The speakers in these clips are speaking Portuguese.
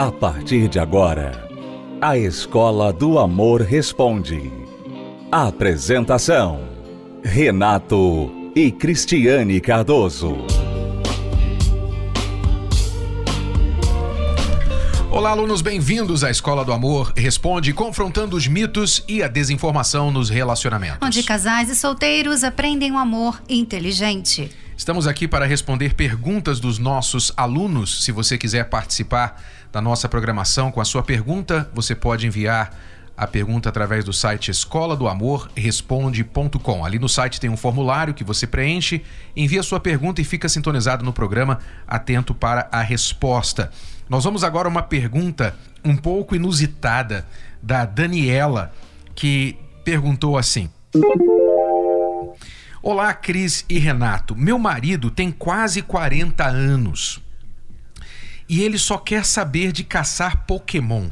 A partir de agora, a Escola do Amor Responde. Apresentação: Renato e Cristiane Cardoso. Olá, alunos, bem-vindos à Escola do Amor Responde, confrontando os mitos e a desinformação nos relacionamentos. Onde casais e solteiros aprendem um amor inteligente. Estamos aqui para responder perguntas dos nossos alunos. Se você quiser participar da nossa programação com a sua pergunta, você pode enviar a pergunta através do site escola do amor responde.com. Ali no site tem um formulário que você preenche, envia sua pergunta e fica sintonizado no programa, atento para a resposta. Nós vamos agora a uma pergunta um pouco inusitada da Daniela, que perguntou assim: Olá, Cris e Renato. Meu marido tem quase 40 anos e ele só quer saber de caçar Pokémon.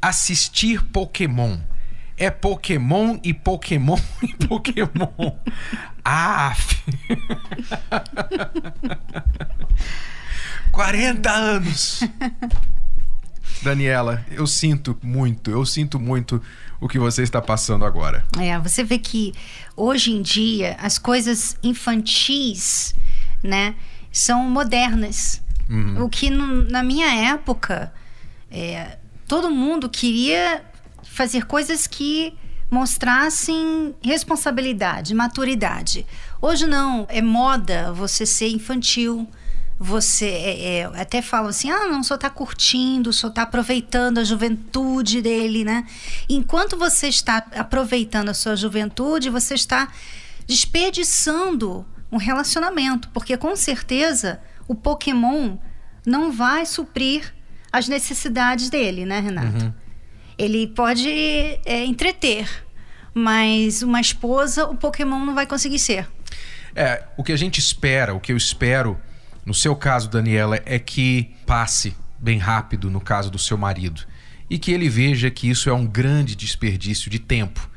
Assistir Pokémon. É Pokémon e Pokémon e Pokémon. Ah! 40 anos! Daniela, eu sinto muito, eu sinto muito o que você está passando agora. É, você vê que hoje em dia as coisas infantis, né, são modernas. Uhum. O que no, na minha época é, todo mundo queria fazer coisas que mostrassem responsabilidade, maturidade. Hoje não, é moda você ser infantil você é, é, até fala assim: ah, não, só está curtindo, só está aproveitando a juventude dele, né? Enquanto você está aproveitando a sua juventude, você está desperdiçando um relacionamento, porque com certeza o Pokémon não vai suprir as necessidades dele, né, Renato? Uhum. Ele pode é, entreter, mas uma esposa, o Pokémon não vai conseguir ser. É, o que a gente espera, o que eu espero no seu caso, Daniela, é que passe bem rápido no caso do seu marido e que ele veja que isso é um grande desperdício de tempo.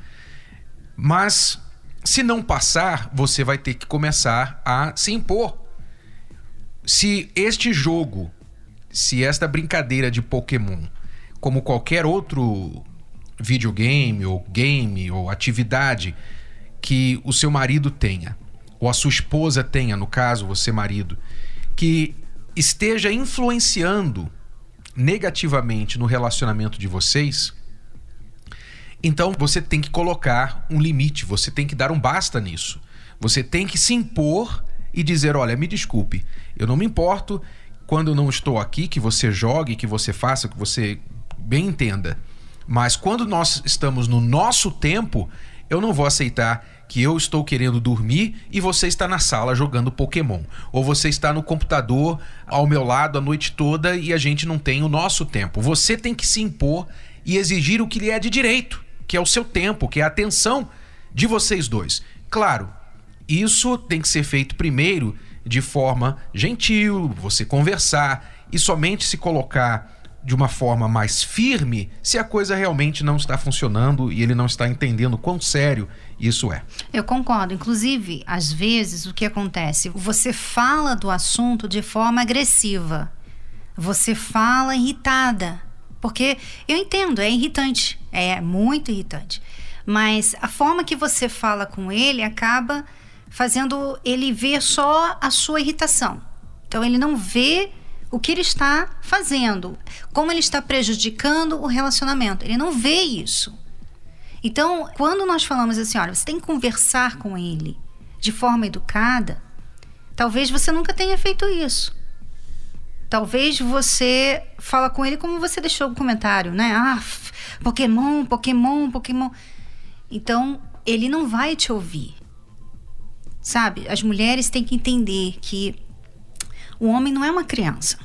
Mas se não passar, você vai ter que começar a se impor. Se este jogo, se esta brincadeira de Pokémon, como qualquer outro videogame ou game ou atividade que o seu marido tenha, ou a sua esposa tenha, no caso, você marido, que esteja influenciando negativamente no relacionamento de vocês, então você tem que colocar um limite, você tem que dar um basta nisso. Você tem que se impor e dizer: olha, me desculpe, eu não me importo quando eu não estou aqui, que você jogue, que você faça, que você bem entenda. Mas quando nós estamos no nosso tempo, eu não vou aceitar que eu estou querendo dormir e você está na sala jogando Pokémon. Ou você está no computador ao meu lado a noite toda e a gente não tem o nosso tempo. Você tem que se impor e exigir o que lhe é de direito, que é o seu tempo, que é a atenção de vocês dois. Claro, isso tem que ser feito primeiro de forma gentil, você conversar e somente se colocar de uma forma mais firme se a coisa realmente não está funcionando e ele não está entendendo quão sério isso é. Eu concordo. Inclusive, às vezes, o que acontece? Você fala do assunto de forma agressiva. Você fala irritada. Porque eu entendo, é irritante. É muito irritante. Mas a forma que você fala com ele acaba fazendo ele ver só a sua irritação. Então, ele não vê o que ele está fazendo, como ele está prejudicando o relacionamento. Ele não vê isso. Então, quando nós falamos assim, olha, você tem que conversar com ele de forma educada, talvez você nunca tenha feito isso. Talvez você fala com ele como você deixou o comentário, né? Ah, Pokémon, Pokémon, Pokémon. Então, ele não vai te ouvir. Sabe? As mulheres têm que entender que o homem não é uma criança.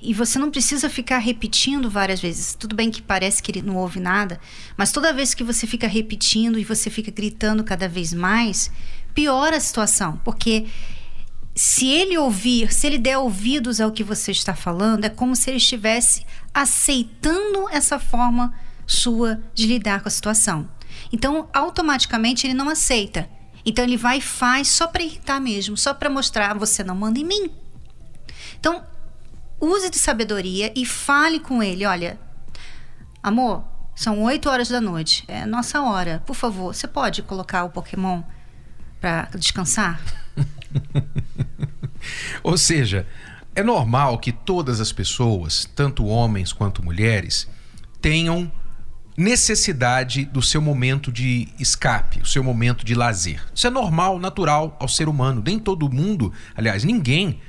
E você não precisa ficar repetindo várias vezes. Tudo bem que parece que ele não ouve nada, mas toda vez que você fica repetindo e você fica gritando cada vez mais, piora a situação. Porque se ele ouvir, se ele der ouvidos ao que você está falando, é como se ele estivesse aceitando essa forma sua de lidar com a situação. Então, automaticamente ele não aceita. Então ele vai e faz só para irritar mesmo, só para mostrar você não manda em mim. Então, use de sabedoria e fale com ele: olha, amor, são 8 horas da noite, é nossa hora. Por favor, você pode colocar o Pokémon para descansar? Ou seja, é normal que todas as pessoas, tanto homens quanto mulheres, tenham necessidade do seu momento de escape, o seu momento de lazer. Isso é normal, natural ao ser humano. Nem todo mundo, aliás, ninguém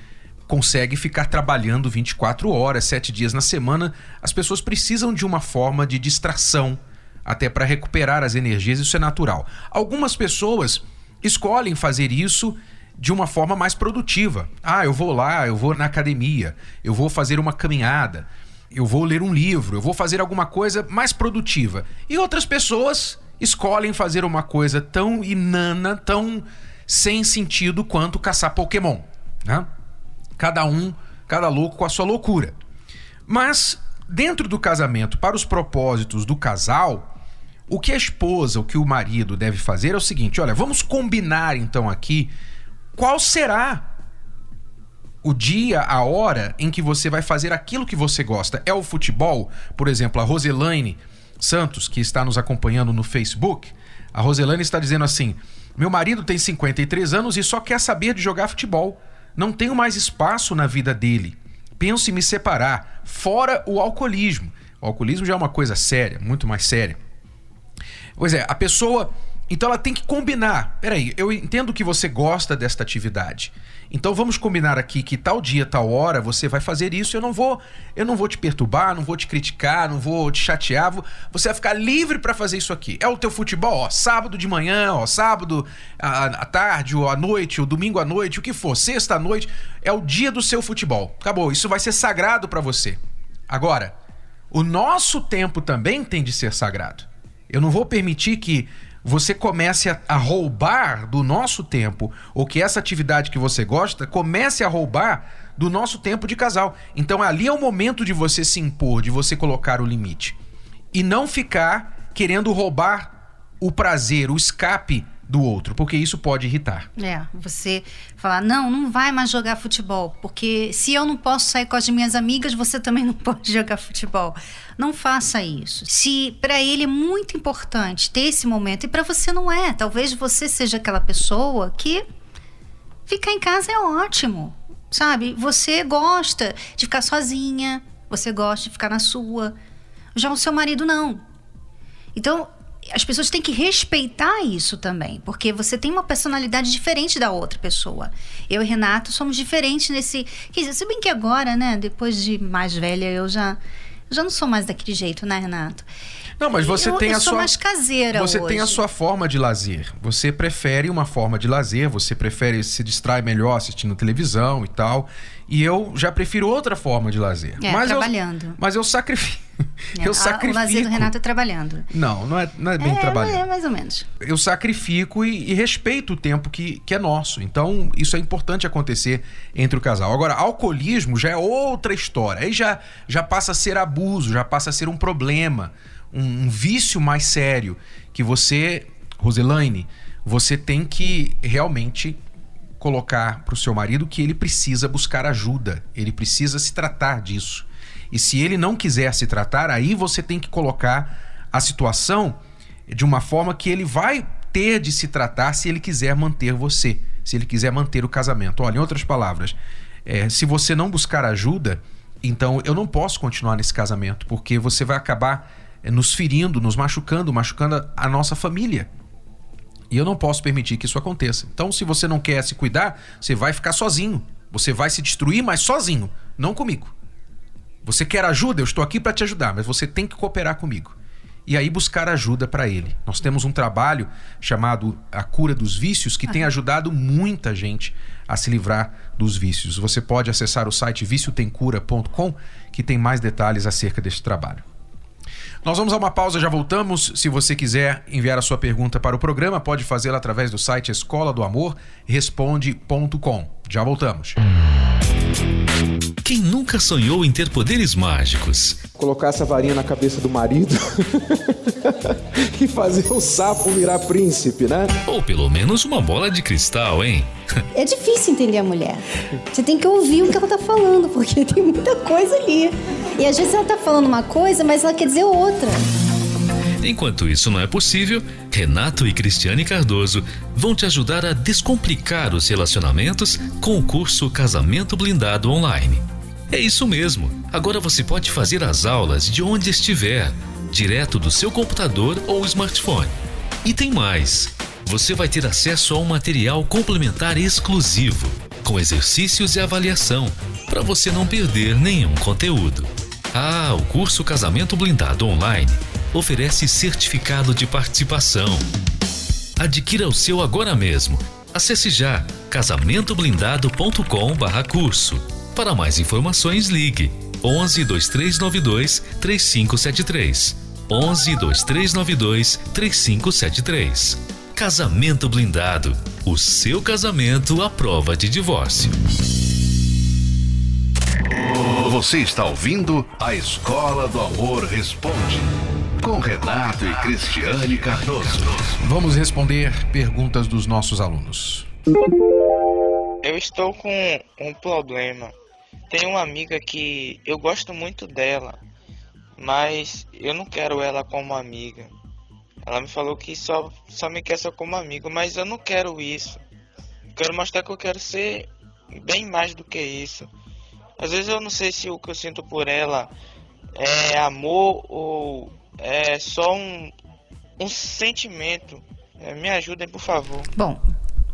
consegue ficar trabalhando 24 horas, 7 dias na semana. As pessoas precisam de uma forma de distração, até para recuperar as energias, isso é natural. Algumas pessoas escolhem fazer isso de uma forma mais produtiva. Ah, eu vou lá, eu vou na academia, eu vou fazer uma caminhada, eu vou ler um livro, eu vou fazer alguma coisa mais produtiva. E outras pessoas escolhem fazer uma coisa tão inana, tão sem sentido quanto caçar Pokémon. Né? Cada um, cada louco com a sua loucura. Mas, dentro do casamento, para os propósitos do casal, o que a esposa, o que o marido deve fazer é o seguinte: olha, vamos combinar então aqui qual será o dia, a hora em que você vai fazer aquilo que você gosta. É o futebol? Por exemplo, a Roselaine Santos, que está nos acompanhando no Facebook, a Roselaine está dizendo assim: Meu marido tem 53 anos e só quer saber de jogar futebol. Não tenho mais espaço na vida dele. Penso em me separar, fora o alcoolismo. O alcoolismo já é uma coisa séria, muito mais séria. Pois é, a pessoa então ela tem que combinar. Peraí, eu entendo que você gosta desta atividade. Então vamos combinar aqui que tal dia, tal hora você vai fazer isso. Eu não vou, eu não vou te perturbar, não vou te criticar, não vou te chatear. Você vai ficar livre para fazer isso aqui. É o teu futebol, ó, sábado de manhã, ó, sábado à, à tarde, ou à noite, ou domingo à noite, o que for, sexta à noite, é o dia do seu futebol. Acabou. Isso vai ser sagrado para você. Agora, o nosso tempo também tem de ser sagrado. Eu não vou permitir que você comece a, a, roubar do nosso tempo, ou que essa atividade que você gosta comece a roubar do nosso tempo de casal. Então ali é o momento de você se impor, de você colocar o limite. E não ficar querendo roubar o prazer, o escape do outro, porque isso pode irritar. É, você falar, não, não vai mais jogar futebol, porque se eu não posso sair com as minhas amigas, você também não pode jogar futebol. Não faça isso. Se para ele é muito importante ter esse momento e para você não é, talvez você seja aquela pessoa que ficar em casa é ótimo, sabe? Você gosta de ficar sozinha, você gosta de ficar na sua. Já o seu marido não. Então, as pessoas têm que respeitar isso também, porque você tem uma personalidade diferente da outra pessoa. Eu e Renato somos diferentes nesse. Quer dizer, se bem que agora, né, depois de mais velha, eu já. Eu já não sou mais daquele jeito, né, Renato? Não, mas você eu, tem eu a sou sua. mais caseira Você hoje. tem a sua forma de lazer. Você prefere uma forma de lazer, você prefere se distrai melhor assistindo televisão e tal. E eu já prefiro outra forma de lazer. É, mas trabalhando. Eu, mas eu sacrifico. É, eu sacrifico. O lazer do Renato é trabalhando. Não, não é, não é bem é, trabalhando. é mais ou menos. eu sacrifico e, e respeito o tempo que, que é nosso. Então, isso é importante acontecer entre o casal. Agora, alcoolismo já é outra história. Aí já, já passa a ser abuso, já passa a ser um problema, um, um vício mais sério. Que você, Roselaine, você tem que realmente colocar para o seu marido que ele precisa buscar ajuda, ele precisa se tratar disso. E se ele não quiser se tratar, aí você tem que colocar a situação de uma forma que ele vai ter de se tratar se ele quiser manter você, se ele quiser manter o casamento. Olha, em outras palavras, é, se você não buscar ajuda, então eu não posso continuar nesse casamento, porque você vai acabar é, nos ferindo, nos machucando, machucando a, a nossa família. E eu não posso permitir que isso aconteça. Então, se você não quer se cuidar, você vai ficar sozinho. Você vai se destruir, mas sozinho, não comigo. Você quer ajuda? Eu estou aqui para te ajudar, mas você tem que cooperar comigo. E aí buscar ajuda para ele. Nós temos um trabalho chamado A Cura dos Vícios que tem ajudado muita gente a se livrar dos vícios. Você pode acessar o site viciotemcura.com que tem mais detalhes acerca deste trabalho. Nós vamos a uma pausa, já voltamos. Se você quiser enviar a sua pergunta para o programa, pode fazê-la através do site escola do amor responde.com. Já voltamos. Quem nunca sonhou em ter poderes mágicos? Colocar essa varinha na cabeça do marido e fazer o sapo virar príncipe, né? Ou pelo menos uma bola de cristal, hein? É difícil entender a mulher. Você tem que ouvir o que ela tá falando, porque tem muita coisa ali. E às vezes ela tá falando uma coisa, mas ela quer dizer outra. Enquanto isso não é possível, Renato e Cristiane Cardoso vão te ajudar a descomplicar os relacionamentos com o curso Casamento Blindado Online. É isso mesmo. Agora você pode fazer as aulas de onde estiver, direto do seu computador ou smartphone. E tem mais. Você vai ter acesso a um material complementar exclusivo, com exercícios e avaliação, para você não perder nenhum conteúdo. Ah, o curso Casamento Blindado Online oferece certificado de participação. Adquira o seu agora mesmo. Acesse já casamentoblindado.com/curso. Para mais informações, ligue 11 2392 3573. 11 2392 3573. Casamento Blindado. O seu casamento à prova de divórcio. Você está ouvindo a Escola do Amor Responde com Renato e Cristiane Cardoso. Vamos responder perguntas dos nossos alunos. Eu estou com um problema. Tenho uma amiga que eu gosto muito dela, mas eu não quero ela como amiga. Ela me falou que só, só me quer só como amigo, mas eu não quero isso. quero mostrar que eu quero ser bem mais do que isso. Às vezes eu não sei se o que eu sinto por ela é amor ou é só um, um sentimento. É, me ajudem, por favor. Bom,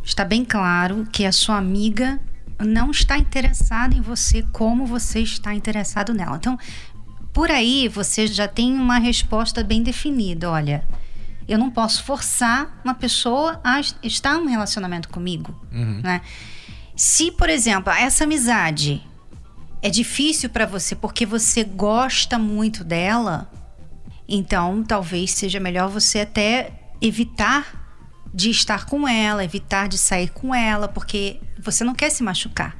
está bem claro que a sua amiga não está interessada em você como você está interessado nela. Então, por aí você já tem uma resposta bem definida. Olha, eu não posso forçar uma pessoa a estar num relacionamento comigo, uhum. né? Se, por exemplo, essa amizade é difícil para você porque você gosta muito dela, então talvez seja melhor você até evitar de estar com ela, evitar de sair com ela, porque você não quer se machucar.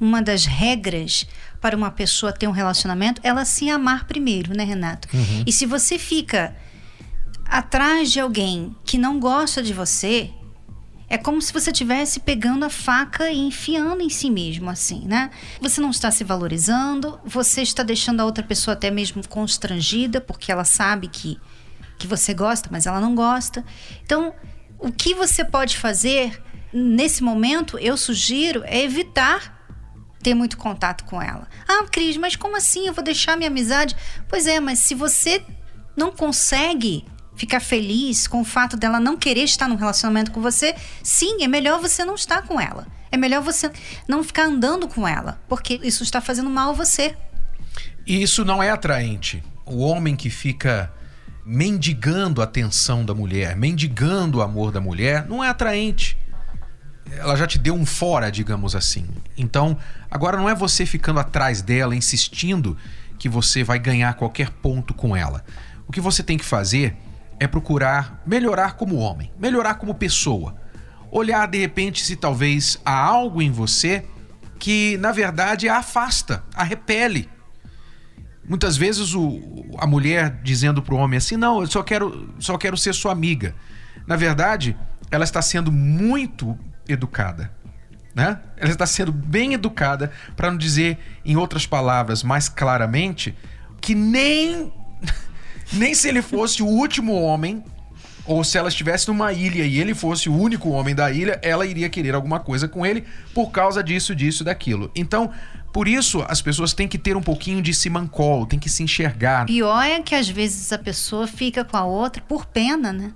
Uma das regras para uma pessoa ter um relacionamento, ela se amar primeiro, né, Renato? Uhum. E se você fica atrás de alguém que não gosta de você, é como se você estivesse pegando a faca e enfiando em si mesmo, assim, né? Você não está se valorizando, você está deixando a outra pessoa até mesmo constrangida, porque ela sabe que, que você gosta, mas ela não gosta. Então, o que você pode fazer nesse momento, eu sugiro, é evitar ter muito contato com ela. Ah, Cris, mas como assim? Eu vou deixar minha amizade? Pois é, mas se você não consegue ficar feliz com o fato dela não querer estar num relacionamento com você, sim, é melhor você não estar com ela. É melhor você não ficar andando com ela, porque isso está fazendo mal a você. E isso não é atraente. O homem que fica mendigando a atenção da mulher, mendigando o amor da mulher, não é atraente. Ela já te deu um fora, digamos assim. Então, agora não é você ficando atrás dela, insistindo que você vai ganhar qualquer ponto com ela. O que você tem que fazer é procurar melhorar como homem, melhorar como pessoa. Olhar de repente se talvez há algo em você que na verdade a afasta, a repele Muitas vezes o, a mulher dizendo para o homem assim: não, eu só quero, só quero ser sua amiga. Na verdade, ela está sendo muito educada. Né? Ela está sendo bem educada, para não dizer, em outras palavras, mais claramente, que nem, nem se ele fosse o último homem, ou se ela estivesse numa ilha e ele fosse o único homem da ilha, ela iria querer alguma coisa com ele por causa disso, disso, daquilo. Então, por isso, as pessoas têm que ter um pouquinho de simancol, tem que se enxergar. Pior é que às vezes a pessoa fica com a outra por pena, né?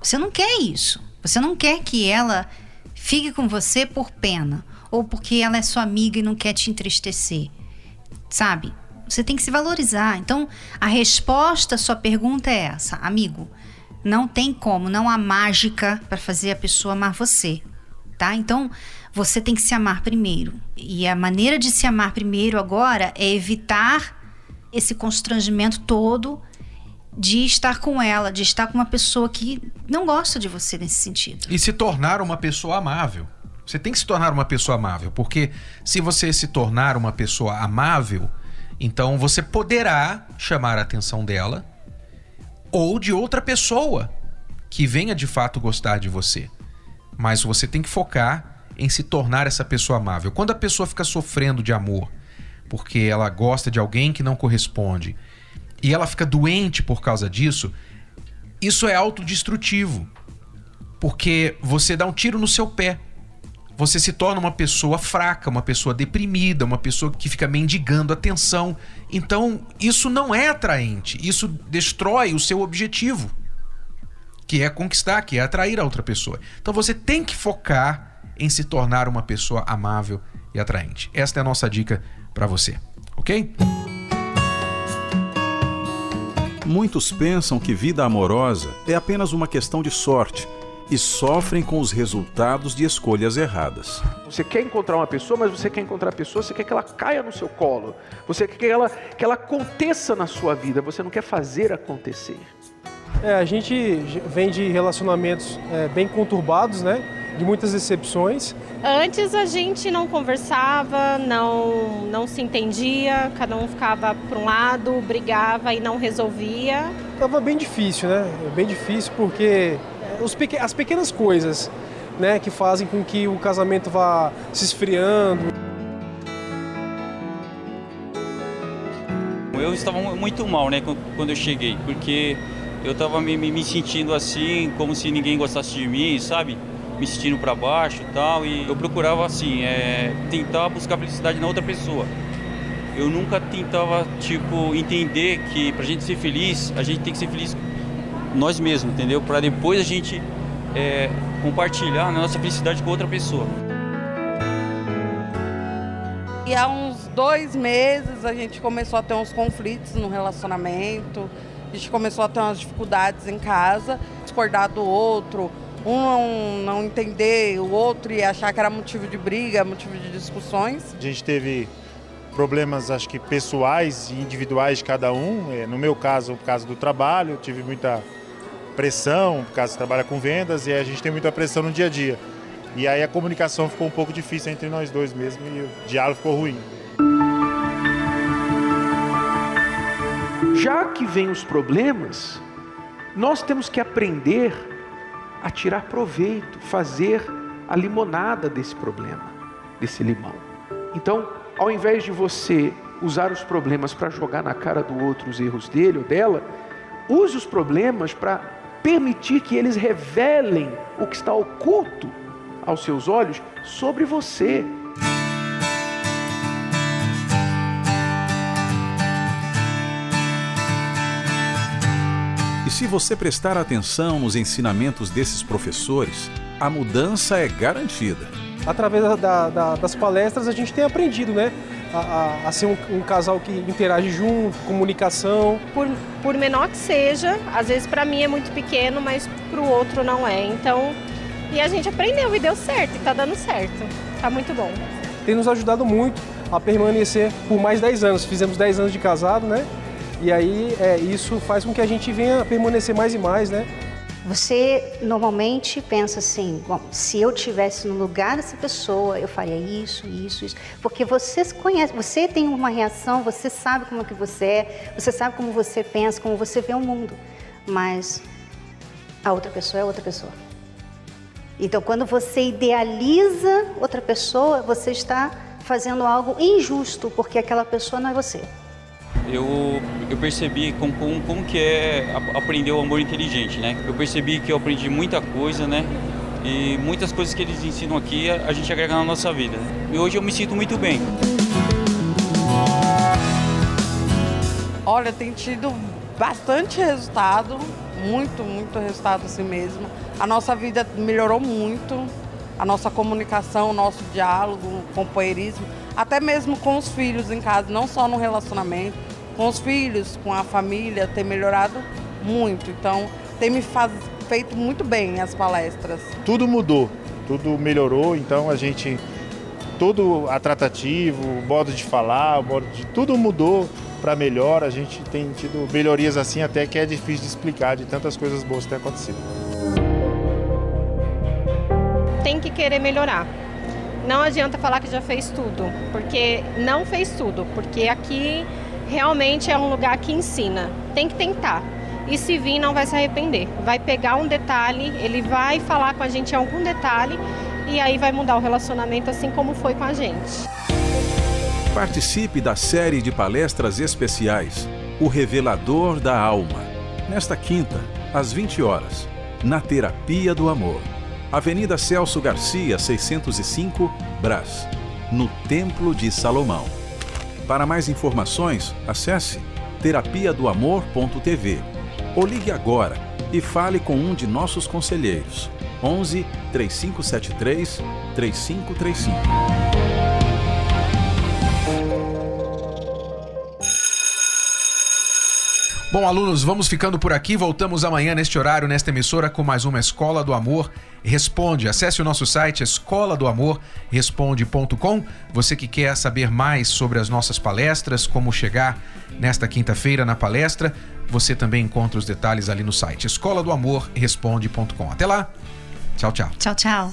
Você não quer isso. Você não quer que ela fique com você por pena ou porque ela é sua amiga e não quer te entristecer. Sabe? Você tem que se valorizar. Então, a resposta à sua pergunta é essa, amigo. Não tem como, não há mágica para fazer a pessoa amar você, tá? Então, você tem que se amar primeiro. E a maneira de se amar primeiro agora é evitar esse constrangimento todo de estar com ela, de estar com uma pessoa que não gosta de você nesse sentido. E se tornar uma pessoa amável. Você tem que se tornar uma pessoa amável, porque se você se tornar uma pessoa amável, então você poderá chamar a atenção dela ou de outra pessoa que venha de fato gostar de você. Mas você tem que focar em se tornar essa pessoa amável. Quando a pessoa fica sofrendo de amor porque ela gosta de alguém que não corresponde e ela fica doente por causa disso, isso é autodestrutivo. Porque você dá um tiro no seu pé você se torna uma pessoa fraca, uma pessoa deprimida, uma pessoa que fica mendigando atenção. Então, isso não é atraente. Isso destrói o seu objetivo, que é conquistar, que é atrair a outra pessoa. Então, você tem que focar em se tornar uma pessoa amável e atraente. Esta é a nossa dica para você, ok? Muitos pensam que vida amorosa é apenas uma questão de sorte e sofrem com os resultados de escolhas erradas. Você quer encontrar uma pessoa, mas você quer encontrar a pessoa, você quer que ela caia no seu colo. Você quer que ela, que ela aconteça na sua vida, você não quer fazer acontecer. É, a gente vem de relacionamentos é, bem conturbados, né? De muitas decepções. Antes a gente não conversava, não, não se entendia, cada um ficava para um lado, brigava e não resolvia. Tava bem difícil, né? Bem difícil porque as pequenas coisas né, que fazem com que o casamento vá se esfriando. Eu estava muito mal né, quando eu cheguei, porque eu estava me, me, sentindo assim, como se ninguém gostasse de mim, sabe? Me sentindo para baixo e tal. E eu procurava, assim, é, tentar buscar felicidade na outra pessoa. Eu nunca tentava, tipo, entender que pra gente ser feliz, a gente tem que ser feliz nós mesmos, entendeu? Para depois a gente é, compartilhar a nossa felicidade com outra pessoa. E há uns dois meses a gente começou a ter uns conflitos no relacionamento, a gente começou a ter umas dificuldades em casa, discordar do outro, um não, não entender o outro e achar que era motivo de briga, motivo de discussões. A gente teve problemas, acho que pessoais e individuais de cada um. É, no meu caso, por causa do trabalho, eu tive muita pressão, por causa que trabalha com vendas e a gente tem muita pressão no dia a dia. E aí a comunicação ficou um pouco difícil entre nós dois mesmo e o diálogo ficou ruim. Já que vem os problemas, nós temos que aprender a tirar proveito, fazer a limonada desse problema, desse limão. Então, ao invés de você usar os problemas para jogar na cara do outro os erros dele ou dela, use os problemas para permitir que eles revelem o que está oculto aos seus olhos sobre você. E se você prestar atenção nos ensinamentos desses professores, a mudança é garantida. Através da, da, das palestras a gente tem aprendido, né? A, a, a ser um, um, casal que interage junto, comunicação. Por, por menor que seja, às vezes para mim é muito pequeno, mas para o outro não é. Então, e a gente aprendeu e deu certo, e tá dando certo. Tá muito bom. Tem nos ajudado muito a permanecer por mais 10 anos. Fizemos 10 anos de casado, né? E aí é, isso faz com que a gente venha permanecer mais e mais, né? Você normalmente pensa assim, bom, se eu tivesse no lugar dessa pessoa, eu faria isso, isso, isso, porque você conhece, você tem uma reação, você sabe como é que você é, você sabe como você pensa, como você vê o mundo, mas a outra pessoa é outra pessoa. Então, quando você idealiza outra pessoa, você está fazendo algo injusto, porque aquela pessoa não é você eu, eu percebi como, como, como que é aprender o amor inteligente, né? Eu percebi que eu aprendi muita coisa, né? E muitas coisas que eles ensinam aqui a, a gente agrega na nossa vida. E hoje eu me sinto muito bem. Olha, tem tido bastante resultado, muito, muito resultado assim mesmo. A nossa vida melhorou muito, a nossa comunicação, o nosso diálogo, o companheirismo, até mesmo com os filhos em casa, não só no relacionamento com os filhos, com a família, tem melhorado muito. Então, tem me faz, feito muito bem as palestras. Tudo mudou, tudo melhorou, então a gente todo a tratativo, o modo de falar, o modo de tudo mudou para melhor. A gente tem tido melhorias assim até que é difícil de explicar de tantas coisas boas que têm acontecido. Tem que querer melhorar. não adianta falar que já fez tudo, porque não fez tudo, porque aqui realmente é um lugar que ensina. Tem que tentar. E se vir, não vai se arrepender. Vai pegar um detalhe, ele vai falar com a gente em algum detalhe e aí vai mudar o relacionamento assim como foi com a gente. Participe da série de palestras especiais O Revelador da Alma, nesta quinta, às 20 horas, na Terapia do Amor. Avenida Celso Garcia, 605, Brás, no Templo de Salomão. Para mais informações, acesse terapia do amor.tv ou ligue agora e fale com um de nossos conselheiros. 11 3573 3535. Bom, alunos, vamos ficando por aqui. Voltamos amanhã neste horário, nesta emissora, com mais uma Escola do Amor Responde. Acesse o nosso site escola do amor responde.com. Você que quer saber mais sobre as nossas palestras, como chegar nesta quinta-feira na palestra, você também encontra os detalhes ali no site escola do amor responde.com. Até lá. Tchau, tchau. Tchau, tchau.